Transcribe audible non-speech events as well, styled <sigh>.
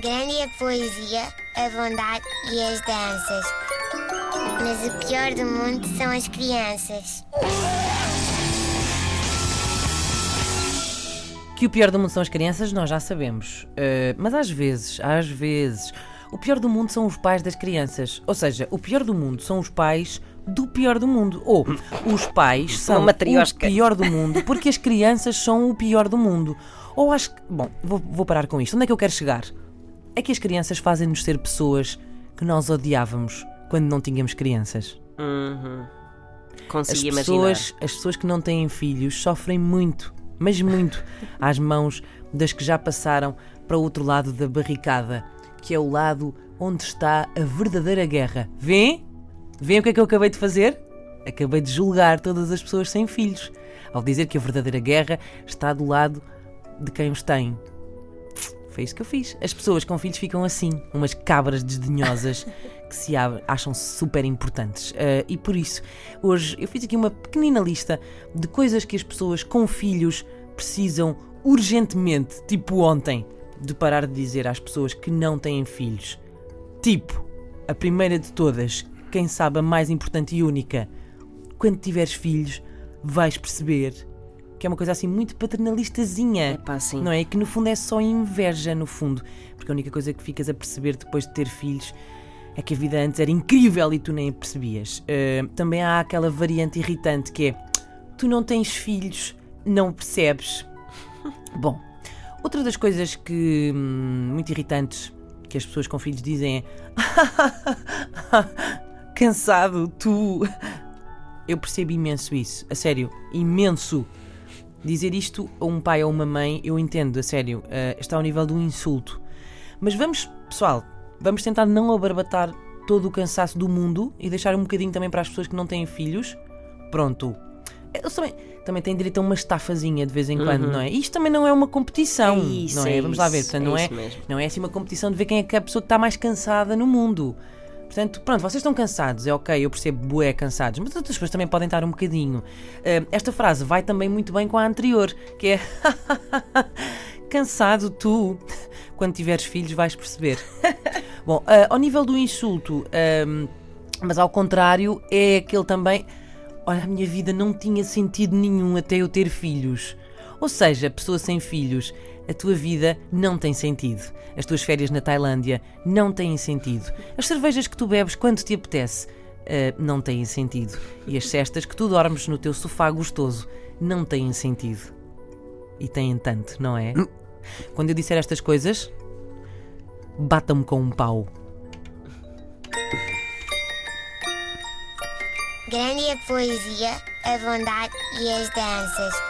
Grande é a poesia, a bondade e as danças. Mas o pior do mundo são as crianças. Que o pior do mundo são as crianças, nós já sabemos. Uh, mas às vezes, às vezes, o pior do mundo são os pais das crianças. Ou seja, o pior do mundo são os pais do pior do mundo. Ou os pais são o pior do mundo porque as crianças são o pior do mundo. Ou acho que. Bom, vou, vou parar com isto. Onde é que eu quero chegar? É que as crianças fazem-nos ser pessoas que nós odiávamos quando não tínhamos crianças. Uhum. Consegui as pessoas, as pessoas que não têm filhos sofrem muito mas muito, <laughs> às mãos das que já passaram para o outro lado da barricada, que é o lado onde está a verdadeira guerra. Vêem? Vêem o que é que eu acabei de fazer? Acabei de julgar todas as pessoas sem filhos, ao dizer que a verdadeira guerra está do lado de quem os tem. Foi isso que eu fiz. As pessoas com filhos ficam assim, umas cabras desdenhosas <laughs> que se acham super importantes. Uh, e por isso, hoje eu fiz aqui uma pequenina lista de coisas que as pessoas com filhos precisam urgentemente, tipo ontem, de parar de dizer às pessoas que não têm filhos. Tipo, a primeira de todas, quem sabe a mais importante e única, quando tiveres filhos, vais perceber que é uma coisa assim muito paternalistazinha. Epá, sim. Não é? Que no fundo é só inveja, no fundo. Porque a única coisa que ficas a perceber depois de ter filhos é que a vida antes era incrível e tu nem percebias. Uh, também há aquela variante irritante que é tu não tens filhos, não percebes. <laughs> Bom, outra das coisas que hum, muito irritantes que as pessoas com filhos dizem é <laughs> cansado, tu. Eu percebo imenso isso, a sério, imenso. Dizer isto a um pai ou uma mãe, eu entendo, a sério, uh, está ao nível de um insulto. Mas vamos, pessoal, vamos tentar não abarbatar todo o cansaço do mundo e deixar um bocadinho também para as pessoas que não têm filhos. Pronto. Eles também, também têm direito a uma estafazinha de vez em quando, uhum. não é? Isto também não é uma competição, é isso, não é? é Vamos lá ver, portanto, é não, é, não é assim uma competição de ver quem é que é a pessoa que está mais cansada no mundo. Portanto, pronto, vocês estão cansados, é ok, eu percebo, bué, cansados, mas outras pessoas também podem estar um bocadinho. Uh, esta frase vai também muito bem com a anterior, que é <laughs> cansado tu. <laughs> Quando tiveres filhos vais perceber. <laughs> Bom, uh, ao nível do insulto, uh, mas ao contrário, é aquele também. Olha, a minha vida não tinha sentido nenhum até eu ter filhos. Ou seja, pessoa sem filhos a tua vida não tem sentido. As tuas férias na Tailândia não têm sentido. As cervejas que tu bebes quando te apetece uh, não têm sentido. E as cestas que tu dormes no teu sofá gostoso não têm sentido. E têm tanto, não é? Hum. Quando eu disser estas coisas, batam-me com um pau. Grande é a poesia, a bondade e as danças.